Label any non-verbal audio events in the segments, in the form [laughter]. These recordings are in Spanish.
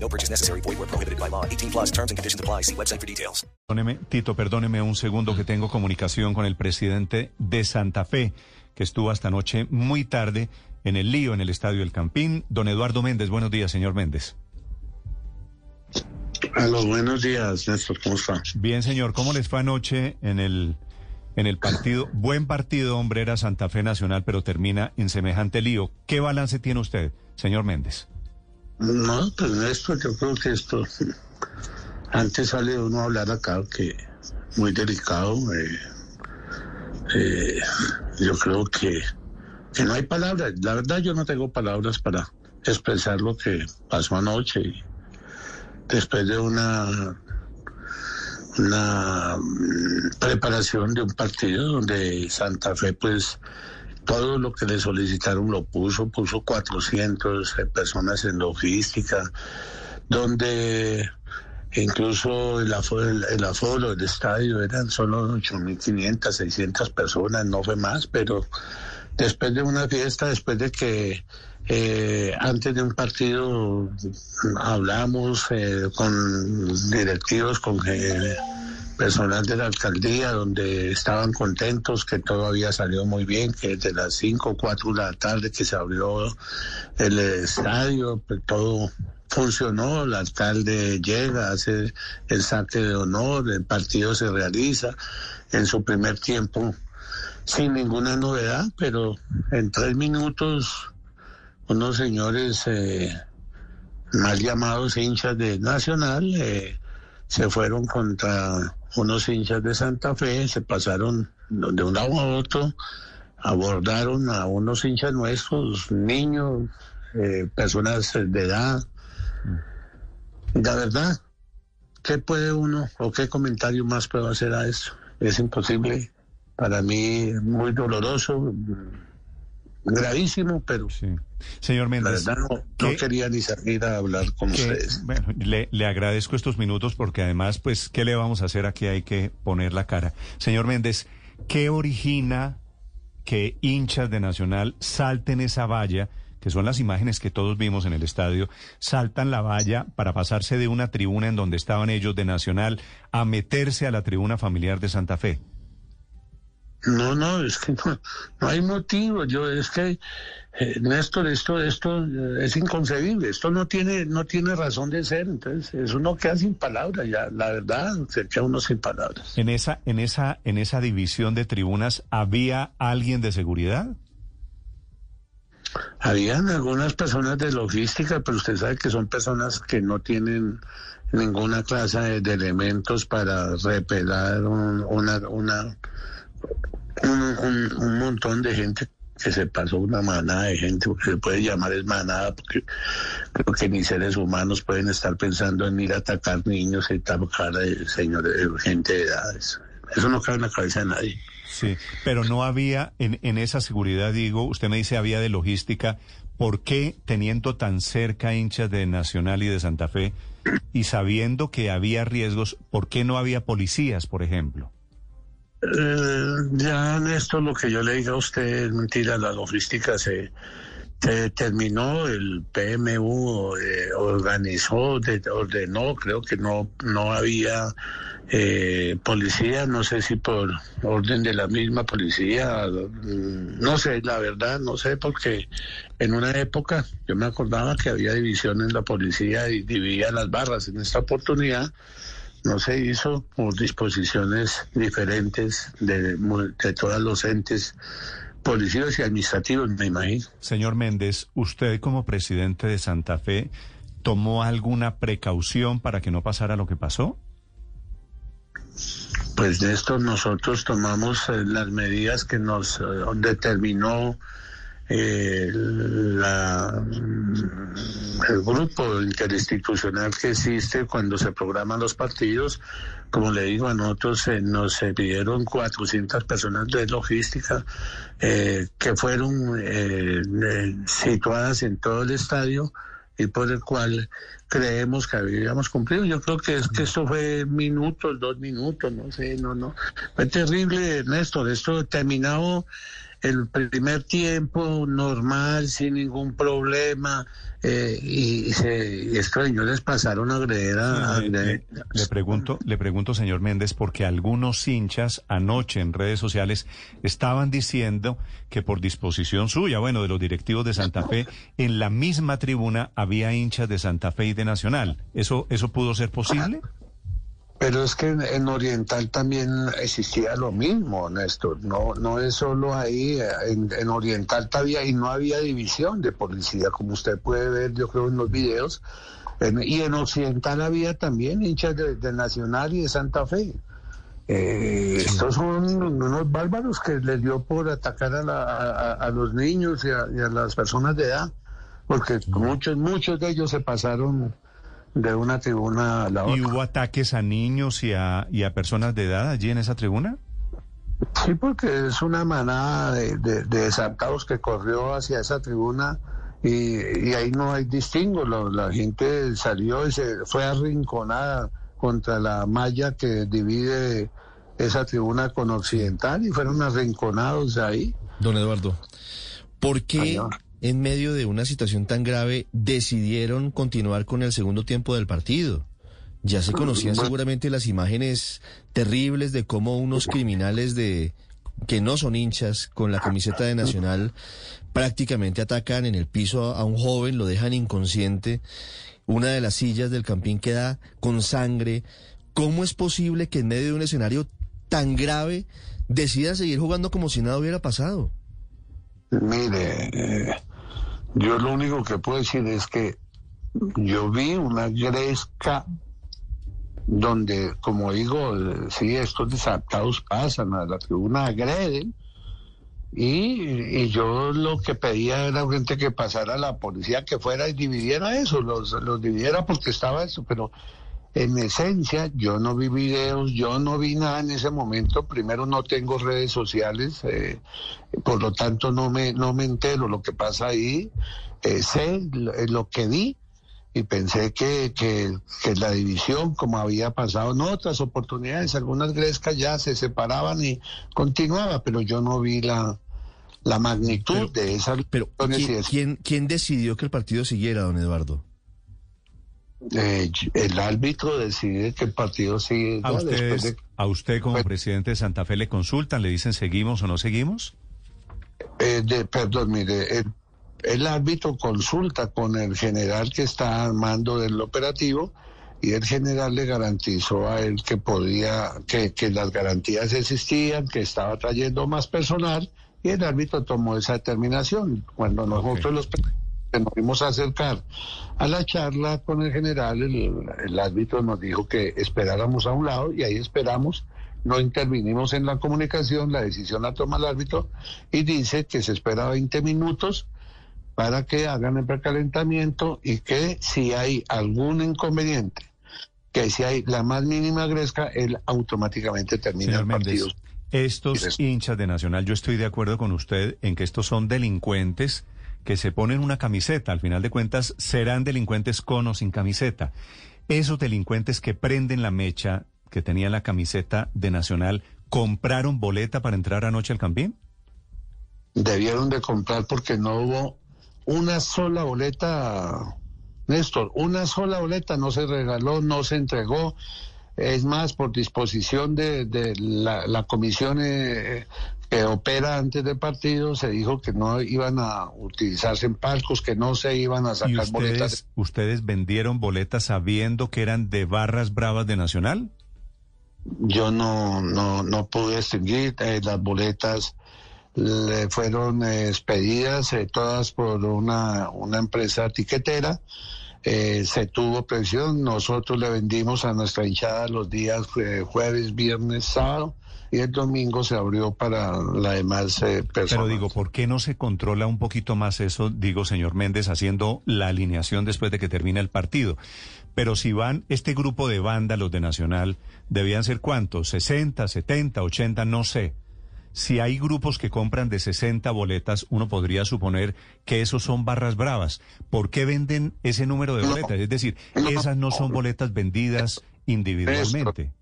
No purchase necessary. Void where prohibited by law. 18 plus terms and conditions apply. See website for details. Perdóneme, Tito, perdóneme un segundo que tengo comunicación con el presidente de Santa Fe, que estuvo hasta anoche muy tarde en el lío en el Estadio El Campín. Don Eduardo Méndez, buenos días, señor Méndez. Aló, buenos días, Néstor, ¿cómo está? Bien, señor, ¿cómo les fue anoche en el, en el partido? Buen partido, hombre, era Santa Fe Nacional, pero termina en semejante lío. ¿Qué balance tiene usted, señor Méndez? No, pues Néstor, yo creo que esto, [laughs] antes sale uno a hablar acá que muy delicado. eh, eh, yo creo que, que no hay palabras. La verdad, yo no tengo palabras para expresar lo que pasó anoche. Después de una una mm, preparación de un partido donde Santa Fe pues todo lo que le solicitaron lo puso, puso 400 personas en logística, donde incluso el aforo, el, el aforo del estadio eran solo 8.500, 600 personas, no fue más, pero después de una fiesta, después de que eh, antes de un partido hablamos eh, con directivos, con eh, personal de la alcaldía, donde estaban contentos, que todo había salido muy bien, que desde las 5 o 4 de la tarde que se abrió el estadio, pues todo funcionó, el alcalde llega, hace el saque de honor, el partido se realiza en su primer tiempo sin ninguna novedad, pero en tres minutos unos señores eh, mal llamados hinchas de Nacional eh, se fueron contra unos hinchas de Santa Fe, se pasaron de un lado a otro, abordaron a unos hinchas nuestros, niños, eh, personas de edad. La verdad, ¿qué puede uno o qué comentario más puedo hacer a eso? Es imposible. Para mí, muy doloroso, gravísimo, pero Sí. Señor la Méndez. verdad no, no ¿qué- quería ni salir a hablar con que, ustedes. bueno, le, le agradezco estos minutos porque además, pues, ¿qué le vamos a hacer? Aquí hay que poner la cara. Señor Méndez, ¿qué origina que hinchas de Nacional salten esa valla, que son las imágenes que todos vimos en el estadio, saltan la valla para pasarse de una tribuna en donde estaban ellos de Nacional a meterse a la tribuna familiar de Santa Fe? No, no, es que no, no hay motivo. Yo es que eh, Néstor, esto, esto eh, es inconcebible. Esto no tiene, no tiene razón de ser. Entonces, es uno queda sin palabras. Ya, la verdad, se queda uno sin palabras. En esa, en esa, en esa división de tribunas, ¿había alguien de seguridad? Habían algunas personas de logística, pero usted sabe que son personas que no tienen ninguna clase de, de elementos para repelar un, una, una, un, montón de gente que se pasó una manada de gente, porque se puede llamar es manada, porque creo que ni seres humanos pueden estar pensando en ir a atacar niños y atacar eh, señores, eh, gente de edades. Eso no cabe en la cabeza de nadie. Sí, pero no había en, en esa seguridad, digo, usted me dice había de logística, ¿por qué teniendo tan cerca hinchas de Nacional y de Santa Fe y sabiendo que había riesgos, por qué no había policías, por ejemplo? Eh, ya en esto lo que yo le diga a usted es mentira, la logística se, terminó, el PMU eh, organizó, de- ordenó, creo que no, no había eh, policía, no sé si por orden de la misma policía, mm, no sé, la verdad, no sé, porque en una época yo me acordaba que había división en la policía y dividía las barras, en esta oportunidad no se hizo por disposiciones diferentes de, de todos los entes policíacos y administrativos, me imagino. Señor Méndez, ¿usted como presidente de Santa Fe tomó alguna precaución para que no pasara lo que pasó? Pues de esto nosotros tomamos eh, las medidas que nos eh, determinó eh, la, el grupo interinstitucional que existe cuando se programan los partidos. Como le digo, a nosotros eh, nos pidieron 400 personas de logística eh, que fueron eh, eh, situadas en todo el estadio y por el cual creemos que habíamos cumplido. Yo creo que es que esto fue minutos, dos minutos, no sé, no, no. Fue terrible, Néstor. Esto terminado el primer tiempo normal, sin ningún problema, eh, y, se, estos señores pasaron a agredir a... a Le, le- le pregunto, le pregunto, señor Méndez, porque algunos hinchas anoche en redes sociales estaban diciendo que por disposición suya, bueno, de los directivos de Santa Fe, en la misma tribuna había hinchas de Santa Fe y de Nacional. ¿Eso, eso pudo ser posible? Pero es que en, en Oriental también existía lo mismo, Néstor. No, no es solo ahí. En, en Oriental todavía y no había división de policía, como usted puede ver, yo creo, en los videos. En- y en Occidental había también hinchas de, de Nacional y de Santa Fe. Eh, Estos son unos bárbaros que les dio por atacar a, la- a- a los niños y a, y a las personas de edad, porque muchos, muchos de ellos se pasaron de una tribuna a la otra. ¿Y hubo ataques a niños y a, y a personas de edad allí en esa tribuna? Sí, porque es una manada de, de, de desadaptados que corrió hacia esa tribuna y, y ahí no hay distingo. La gente salió y se fue arrinconada contra la malla que divide esa tribuna con Occidental y fueron arrinconados ahí. Don Eduardo, ¿por qué Señor. En medio de una situación tan grave decidieron continuar con el segundo tiempo del partido? Ya se conocían Bueno. seguramente las imágenes terribles de cómo unos criminales de que no son hinchas con la camiseta de Nacional prácticamente atacan en el piso a, a un joven, lo dejan inconsciente. Una de las sillas del campín queda con sangre. ¿Cómo es posible que en medio de un escenario tan grave decidan seguir jugando como si nada hubiera pasado? Mire, eh, yo lo único que puedo decir es que yo vi una gresca donde, como digo, sí, estos desadaptados pasan a la tribuna, agreden, y, y yo lo que pedía era gente que pasara a la policía, que fuera y dividiera eso, los, los dividiera porque estaba eso, pero en esencia yo no vi videos, yo no vi nada en ese momento, primero no tengo redes sociales, eh, por lo tanto no me, no me entero. Lo que pasa ahí, eh, sé lo, eh, lo que vi y pensé que, que, que la división, como había pasado en otras oportunidades, algunas grescas ya se separaban y continuaba, pero yo no vi la, la magnitud Pero- de esas Pero, lesiones y ¿quién, es- quién, quién decidió que el partido siguiera, don Eduardo? Eh, el árbitro decide que el partido sigue ¿A, ustedes, de ¿A usted como Pues- presidente de Santa Fe le consultan, le dicen seguimos o no seguimos? Eh, de, perdón, mire, el, el árbitro consulta con el general que está al mando del operativo y el general le garantizó a él que podía, que, que las garantías existían, que estaba trayendo más personal y el árbitro tomó esa determinación. Cuando nosotros los pe- nos fuimos a acercar a la charla con el general, el, el árbitro nos dijo que esperáramos a un lado y ahí esperamos no intervinimos en la comunicación, la decisión la toma el árbitro y dice que se espera 20 minutos para que hagan el precalentamiento y que si hay algún inconveniente, que si hay la más mínima gresca, él automáticamente termina Señor el partido. estos hinchas de Nacional, yo estoy de acuerdo con usted en que estos son delincuentes que se ponen una camiseta. Al final de cuentas, serán delincuentes con o sin camiseta. Esos delincuentes que prenden la mecha, que tenían la camiseta de Nacional, ¿compraron boleta para entrar anoche al Campín? Debieron de comprar porque no hubo una sola boleta, Néstor, una sola boleta no se regaló, no se entregó. Es más, por disposición de, de la, la comisión eh, que opera antes del partido, se dijo que no iban a utilizarse en palcos, que no se iban a ¿Y sacar boletas. ustedes, ustedes vendieron boletas sabiendo que eran de barras bravas de Nacional? Yo no, no, no pude distinguir eh, las boletas. Le fueron eh, expedidas eh, todas por una, una empresa tiquetera. Eh, se tuvo presión. Nosotros le vendimos a nuestra hinchada los días eh, jueves, viernes, sábado y el domingo se abrió para la demás eh, personas. Pero digo, ¿por qué no se controla un poquito más eso, digo, señor Méndez, haciendo la alineación después de que termine el partido? Pero si van, este grupo de vándalos de Nacional, debían ser cuántos, 60, 70, 80, no sé. Si hay grupos que compran de 60 boletas, uno podría suponer que esos son barras bravas. ¿Por qué venden ese número de boletas? Es decir, esas no son boletas vendidas individualmente.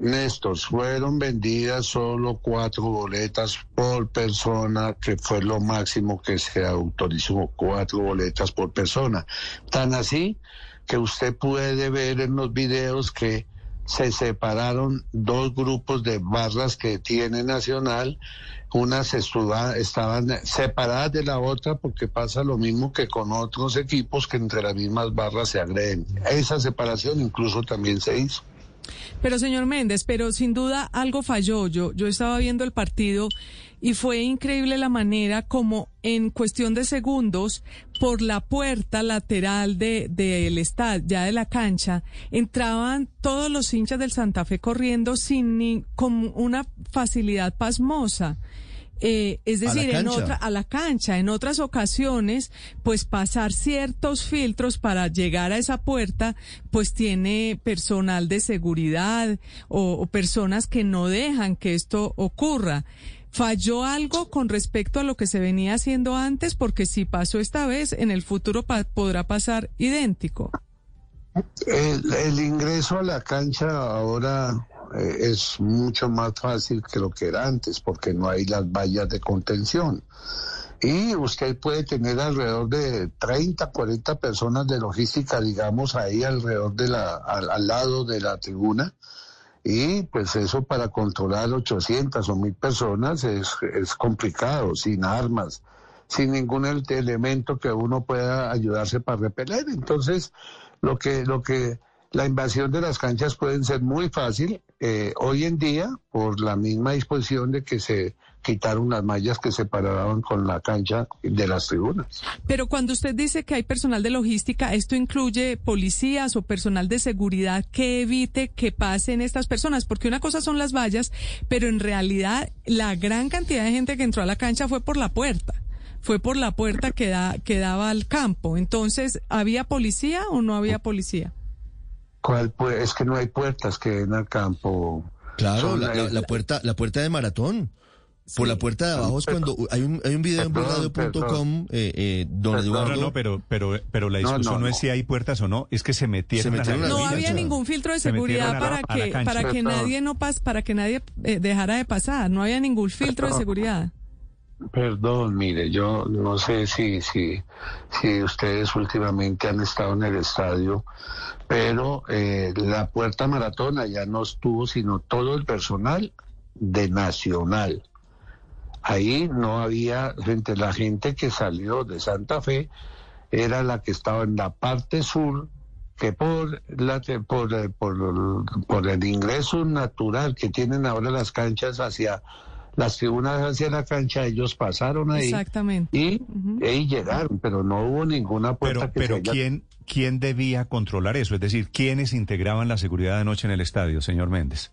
Néstor, fueron vendidas solo cuatro boletas por persona, que fue lo máximo que se autorizó, cuatro boletas por persona. Tan así que usted puede ver en los videos que se separaron dos grupos de barras que tiene Nacional, unas estaban separadas de la otra porque pasa lo mismo que con otros equipos que entre las mismas barras se agreden. Esa separación incluso también se hizo. Pero señor Méndez, pero sin duda algo falló. Yo, yo estaba viendo el partido y fue increíble la manera como en cuestión de segundos por la puerta lateral de del estadio, ya de la cancha, entraban todos los hinchas del Santa Fe corriendo sin ni, con una facilidad pasmosa. Eh, es decir, en otra, a la cancha. En otras ocasiones, pues pasar ciertos filtros para llegar a esa puerta, pues tiene personal de seguridad o, o personas que no dejan que esto ocurra. ¿Falló algo con respecto a lo que se venía haciendo antes? Porque si pasó esta vez, en el futuro podrá pasar idéntico. El, ingreso a la cancha ahora eh, es mucho más fácil que lo que era antes porque no hay las vallas de contención. Y usted puede tener alrededor de 30, 40 personas de logística, digamos, ahí alrededor de la, al lado de la tribuna. Y pues eso para controlar 800 o 1000 personas es, es complicado, sin armas, sin ningún el- elemento que uno pueda ayudarse para repeler. Entonces, lo que, lo que, la invasión de las canchas pueden ser muy fácil eh, hoy en día por la misma disposición de que se quitaron las mallas que separaban con la cancha de las tribunas. Pero cuando usted dice que hay personal de logística, ¿esto incluye policías o personal de seguridad que evite que pasen estas personas? Porque una cosa son las vallas, pero en realidad la gran cantidad de gente que entró a la cancha fue por la puerta. Fue por la puerta que, da, que daba al campo. Entonces, ¿había policía o no había policía? ¿Cuál es que no hay puertas que den al campo. Claro, Son la, la- la puerta, la puerta de maratón. Por la puerta de abajo es cuando hay un, hay un video en Perdón, blurradio.com, eh, eh, don Perdón. Eduardo. No, no, pero, pero, pero la No, discusión no, no, es si hay puertas o no, es que se metieron, Se metieron a la No había ningún filtro de seguridad para la que, para que nadie no pas, para que nadie eh, dejara de pasar. No había ningún filtro de seguridad. Perdón, mire, yo no sé si, si, si ustedes últimamente han estado en el estadio, pero eh, la puerta maratona ya no estuvo, sino todo el personal de Nacional. Ahí no había gente, la gente que salió de Santa Fe era la que estaba en la parte sur, que por, la, por, eh, por, por el ingreso natural que tienen ahora las canchas hacia las tribunas hacia la cancha, ellos pasaron ahí Exactamente. y, y llegaron, pero no hubo ninguna puerta Pero, que pero se haya- ¿quién, ¿quién debía controlar eso? Es decir, ¿quiénes integraban la seguridad de noche en el estadio, señor Méndez?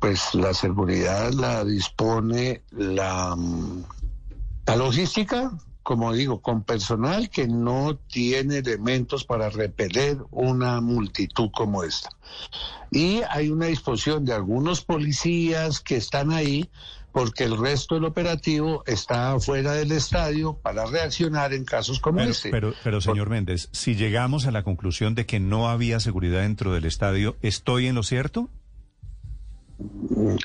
Pues la seguridad la dispone la, mm, la logística, como digo, con personal que no tiene elementos para repeler una multitud como esta. Y hay una disposición de algunos policías que están ahí porque el resto del operativo está fuera del estadio para reaccionar en casos como Pero, este. pero, pero, señor Méndez, si llegamos a la conclusión de que no había seguridad dentro del estadio, ¿estoy en lo cierto?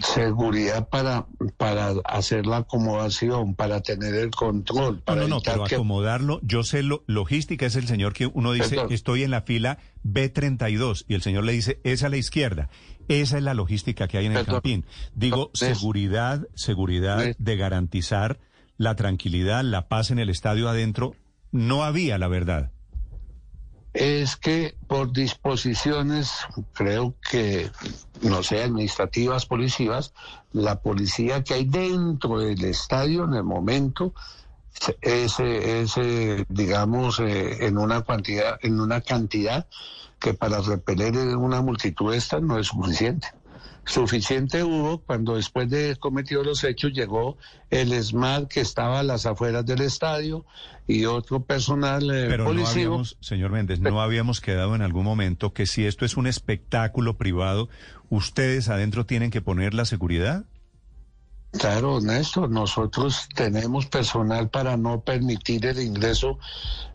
Seguridad para, para hacer la acomodación, para tener el control, No, para no, no, evitar pero que- acomodarlo, yo sé, lo, logística es el señor que uno dice, Perdón. estoy en la fila B32 y el señor le dice, es a la izquierda. Esa es la logística que hay en el Perdón. campín. Digo, seguridad, seguridad de garantizar la tranquilidad, la paz en el estadio adentro, no había, la verdad. Es que por disposiciones, creo que, no sé, administrativas, policivas, la policía que hay dentro del estadio en el momento ese, ese digamos, eh, en una cantidad, en una cantidad que para repeler una multitud esta no es suficiente. Suficiente hubo cuando después de cometido los hechos llegó el SMAT que estaba a las afueras del estadio y otro personal eh, Pero no habíamos, señor Méndez, no habíamos quedado en algún momento que si esto es un espectáculo privado, ustedes adentro tienen que poner la seguridad. Claro, Néstor, nosotros tenemos personal para no permitir el ingreso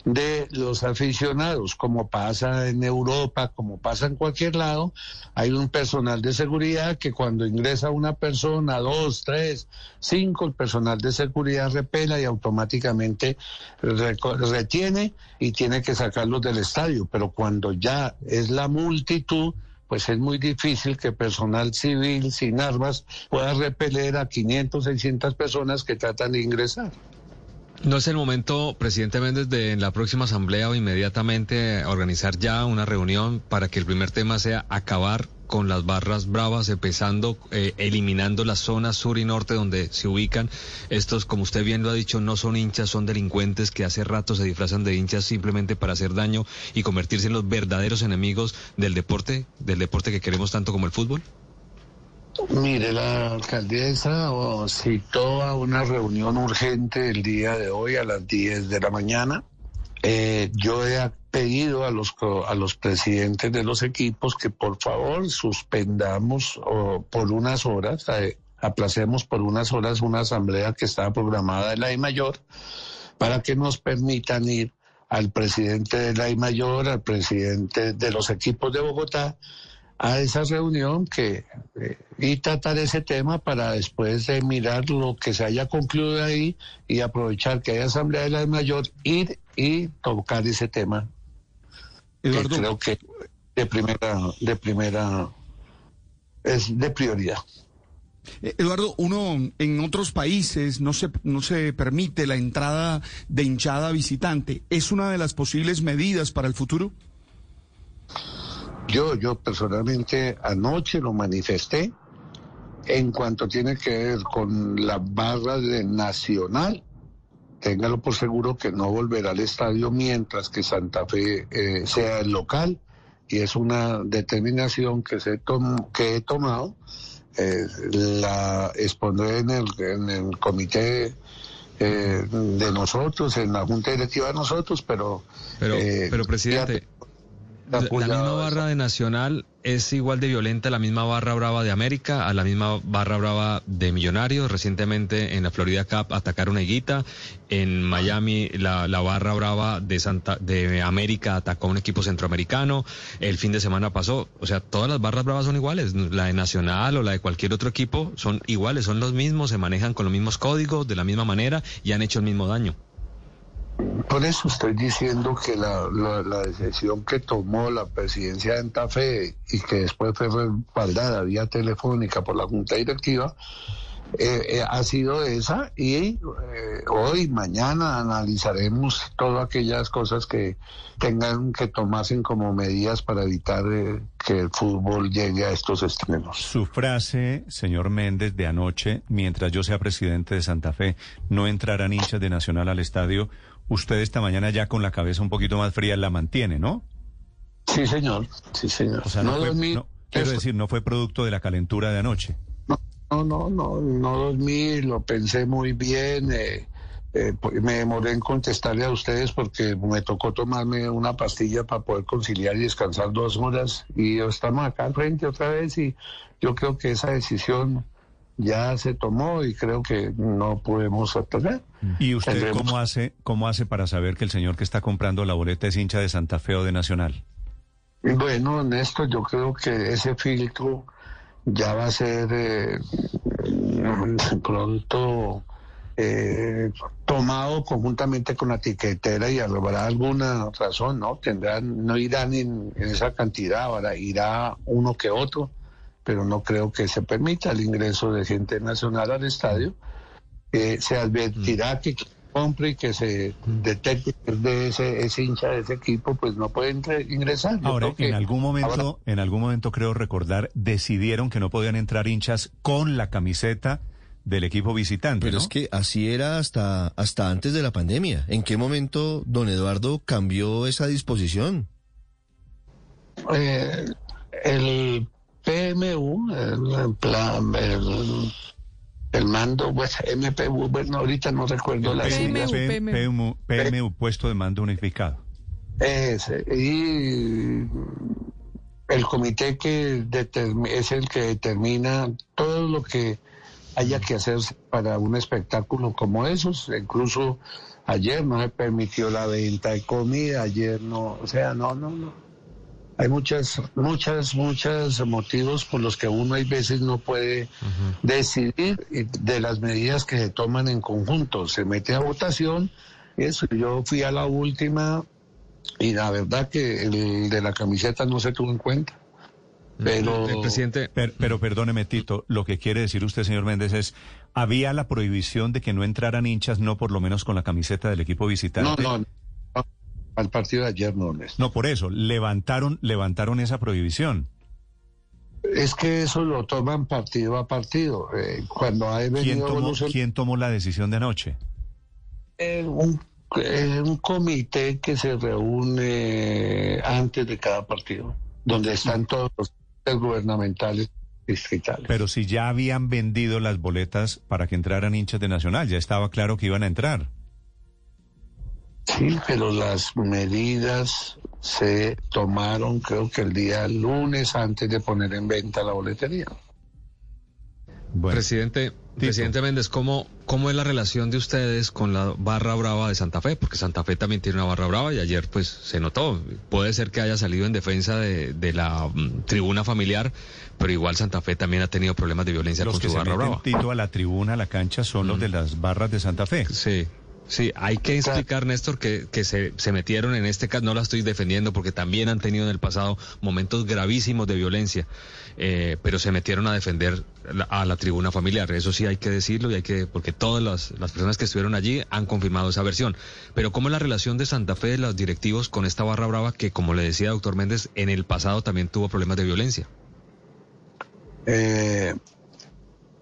de los aficionados, como pasa en Europa, como pasa en cualquier lado. Hay un personal de seguridad que cuando ingresa una persona, dos, tres, cinco, el personal de seguridad repela y automáticamente retiene y tiene que sacarlos del estadio. Pero cuando ya es la multitud, pues es muy difícil que personal civil sin armas pueda repeler a 500, 600 personas que tratan de ingresar. ¿No es el momento, presidente Méndez, de en la próxima asamblea o inmediatamente organizar ya una reunión para que el primer tema sea acabar con las barras bravas, empezando, eh, eliminando las zonas sur y norte donde se ubican estos, como usted bien lo ha dicho, no son hinchas, son delincuentes que hace rato se disfrazan de hinchas simplemente para hacer daño y convertirse en los verdaderos enemigos del deporte, del deporte que queremos tanto como el fútbol? Mire, la alcaldesa citó a una reunión urgente el día de hoy a las 10 de la mañana. Eh, yo he pedido a los, a los presidentes de los equipos que por favor suspendamos oh, por unas horas, eh, aplacemos por unas horas una asamblea que estaba programada en la I Mayor para que nos permitan ir al presidente de la I Mayor, al presidente de los equipos de Bogotá, a esa reunión que eh, y tratar ese tema para después de mirar lo que se haya concluido ahí y aprovechar que hay asamblea de la mayor ir y tocar ese tema que Eduardo, creo que de primera de primera es de prioridad eh, Eduardo, uno en otros países no se, no se permite la entrada de hinchada visitante. ¿Es una de las posibles medidas para el futuro? Yo, yo personalmente anoche lo manifesté en cuanto tiene que ver con la barra de Nacional. Téngalo por seguro que no volverá al estadio mientras que Santa Fe eh, sea el local y es una determinación que, se tom- que he tomado. Eh, la expondré en el, en el comité eh, de nosotros, en la junta directiva de nosotros, pero... Pero, eh, pero presidente, La, la misma barra de Nacional es igual de violenta, la misma barra brava de América, a la misma barra brava de Millonarios. Recientemente en la Florida Cup atacaron a Higuita. En Miami la, la barra brava de Santa de América atacó a un equipo centroamericano. El fin de semana pasó. O sea, todas las barras bravas son iguales. La de Nacional o la de cualquier otro equipo son iguales, son los mismos, se manejan con los mismos códigos, de la misma manera y han hecho el mismo daño. Por eso estoy diciendo que la, la, decisión que tomó la presidencia de Entafe y que después fue respaldada vía telefónica por la Junta Directiva eh, eh, ha sido esa y eh, hoy, mañana analizaremos todas aquellas cosas que tengan que tomarse como medidas para evitar eh, que el fútbol llegue a estos extremos. Su frase, señor Méndez, de anoche, mientras yo sea presidente de Santa Fe, no entrarán hinchas de Nacional al estadio, usted esta mañana ya con la cabeza un poquito más fría la mantiene, ¿no? Sí, señor, sí, señor. O sea, no, fue, dormí- no- quiero decir, no fue producto de la calentura de anoche. No, no, no, no dormí, lo pensé muy bien. eh, eh, pues, me demoré en contestarle a ustedes porque me tocó tomarme una pastilla para poder conciliar y descansar dos horas. Y estamos acá al frente otra vez y yo creo que esa decisión ya se tomó y creo que no podemos atrasar. ¿Y usted Tendremos- cómo hace, cómo hace para saber que el señor que está comprando la boleta es hincha de Santa Fe o de Nacional? Bueno, Néstor, yo creo que ese filtro ya va a ser eh, pronto eh, tomado conjuntamente con la tiquetera y habrá alguna razón, ¿no? Tendrán, no irán en, en esa cantidad, ahora irá uno que otro, pero no creo que se permita el ingreso de gente nacional al estadio. Eh, se advertirá que quien compre y que se detecte que es de ese, ese hincha de ese equipo, pues no puede entre- ingresar. Yo Ahora, en algún momento, en algún momento creo recordar, decidieron que no podían entrar hinchas con la camiseta del equipo visitante. Pero ¿no? es que así era hasta, hasta antes de la pandemia. ¿En qué momento don Eduardo cambió esa disposición? Eh, el PMU, el, el plan, el, el mando, pues, MPU, bueno, ahorita no recuerdo la sigla. PMU, PMU. PMU, PMU, puesto de mando unificado. Ese, y el comité que es el que determina todo lo que haya que hacer para un espectáculo como esos. Incluso ayer no se permitió la venta de comida, ayer no, o sea, no, no, no. Hay muchas, muchas, muchos motivos por los que uno hay veces no puede decidir de las medidas que se toman en conjunto. Se mete a votación, eso. Yo fui a la última y la verdad que el de la camiseta no se tuvo en cuenta. Pero El presidente, Pero, pero perdóneme, Tito, lo que quiere decir usted, señor Méndez, es, había la prohibición de que no entraran hinchas, no por lo menos con la camiseta del equipo visitante. no, no, al partido de ayer no, Néstor. No, por eso, levantaron, levantaron esa prohibición. Es que eso lo toman partido a partido. Eh, cuando hay ¿Quién tomó, quién tomó la decisión de anoche? Eh, un, eh, un comité que se reúne antes de cada partido, donde están todos los gubernamentales distritales. Pero si ya habían vendido las boletas para que entraran hinchas de Nacional, ya estaba claro que iban a entrar. Sí, pero las medidas se tomaron creo que el día lunes antes de poner en venta la boletería. Bueno, presidente, presidente Méndez, ¿cómo, ¿cómo es la relación de ustedes con la barra brava de Santa Fe? Porque Santa Fe también tiene una barra brava y ayer pues se notó. Puede ser que haya salido en defensa de, de la mm, tribuna familiar, pero igual Santa Fe también ha tenido problemas de violencia los con que su se barra meten brava. Tito a la tribuna, a la cancha, son los de las barras de Santa Fe. Sí, sí, hay que explicar, Néstor, que, que se, se metieron en este caso, no la estoy defendiendo porque también han tenido en el pasado momentos gravísimos de violencia, eh, pero se metieron a defender la- a la tribuna familiar. Eso sí hay que decirlo y hay que, porque todas las, las personas que estuvieron allí han confirmado esa versión. Pero ¿cómo es la relación de Santa Fe de los directivos con esta barra brava que, como le decía doctor Méndez, en el pasado también tuvo problemas de violencia? Eh,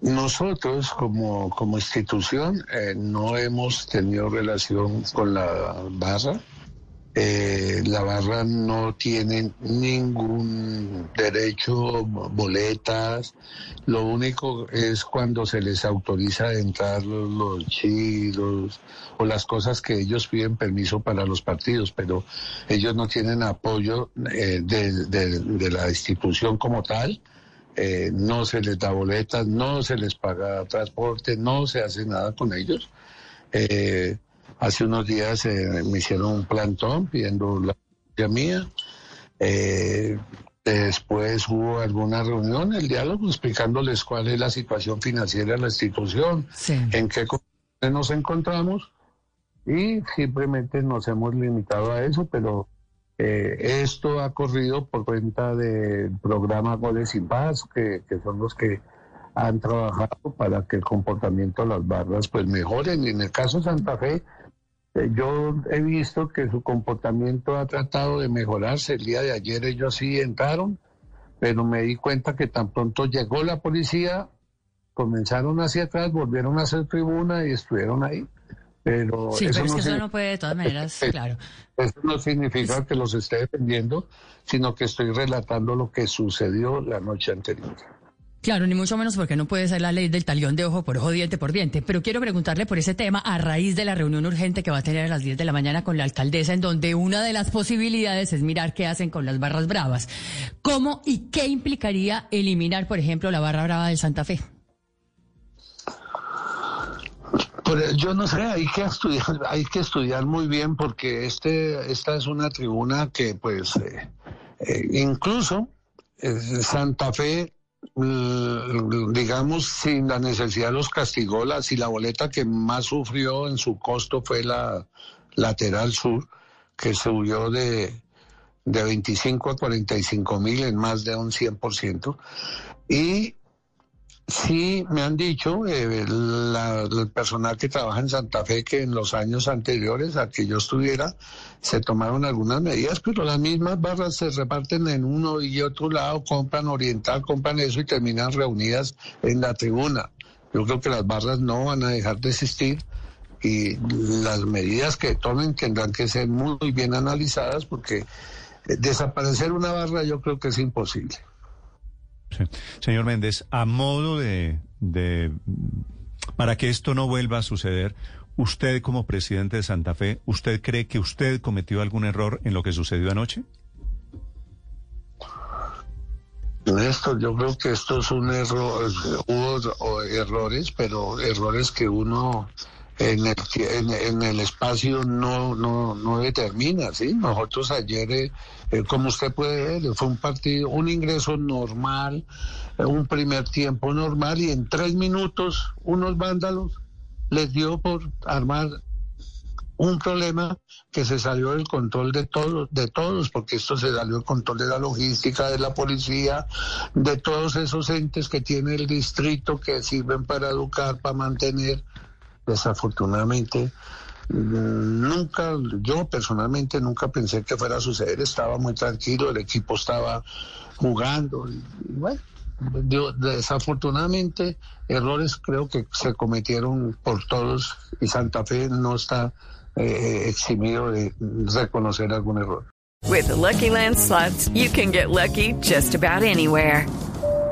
nosotros como, como institución eh, no hemos tenido relación con la barra. Eh, la barra no tiene ningún derecho, boletas. Lo único es cuando se les autoriza entrar los, los chilos o las cosas que ellos piden permiso para los partidos, pero ellos no tienen apoyo eh, de- de la institución como tal eh, no se les da boletas, no se les paga transporte, no se hace nada con ellos. Eh, hace unos días eh, me hicieron un plantón pidiendo la mía. Eh, después hubo alguna reunión, el diálogo, explicándoles cuál es la situación financiera de la institución, Sí. en qué nos encontramos y simplemente nos hemos limitado a eso, pero eh, esto ha corrido por cuenta del programa Goles sin Paz, que, que son los que han trabajado para que el comportamiento de las barras pues mejoren. Y en el caso de Santa Fe, eh, yo he visto que su comportamiento ha tratado de mejorarse. El día de ayer ellos sí entraron, pero me di cuenta que tan pronto llegó la policía, comenzaron hacia atrás, volvieron a hacer tribuna y estuvieron ahí. Pero Sí, eso pero es no que eso no puede de todas maneras, [laughs] claro. eso no significa que los esté defendiendo, sino que estoy relatando lo que sucedió la noche anterior. Claro, ni mucho menos porque no puede ser la ley del talión de ojo por ojo, diente por diente. Pero quiero preguntarle por ese tema a raíz de la reunión urgente que va a tener a las 10 de la mañana con la alcaldesa, en donde una de las posibilidades es mirar qué hacen con las barras bravas. ¿Cómo y qué implicaría eliminar, por ejemplo, la barra brava de Santa Fe? Yo no sé, hay que estudiar, hay que estudiar muy bien porque este, esta es una tribuna que, pues, eh, eh, incluso eh, Santa Fe, mm, digamos, sin la necesidad los castigó, la, si la boleta que más sufrió en su costo fue la lateral sur, que subió de, de 25 a 45 mil en más de un 100%. Y Sí, me han dicho eh, la- el personal que trabaja en Santa Fe que en los años anteriores a que yo estuviera se tomaron algunas medidas, pero las mismas barras se reparten en uno y otro lado, compran oriental, compran eso y terminan reunidas en la tribuna. Yo creo que las barras no van a dejar de existir y las medidas que tomen tendrán que ser muy bien analizadas porque desaparecer una barra yo creo que es imposible. Sí. Señor Méndez, a modo de, para que esto no vuelva a suceder, usted como presidente de Santa Fe, ¿usted cree que usted cometió algún error en lo que sucedió anoche? Néstor, yo creo que esto es un error, hubo errores, pero errores que uno en el, en, el espacio no, no, no determina, ¿sí? Nosotros ayer, eh, eh, como usted puede ver, fue un partido, un ingreso normal, eh, un primer tiempo normal y en tres minutos unos vándalos les dio por armar un problema que se salió del control de todos, de todos, porque esto se salió del control de la logística, de la policía, de todos esos entes que tiene el distrito que sirven para educar, para mantener. Desafortunadamente, nunca, yo personalmente nunca pensé que fuera a suceder, estaba muy tranquilo, el equipo estaba jugando, bueno, desafortunadamente errores creo que se cometieron por todos y Santa Fe no está eh, eximido de reconocer algún error. With Lucky Land slots, you can get lucky just about anywhere.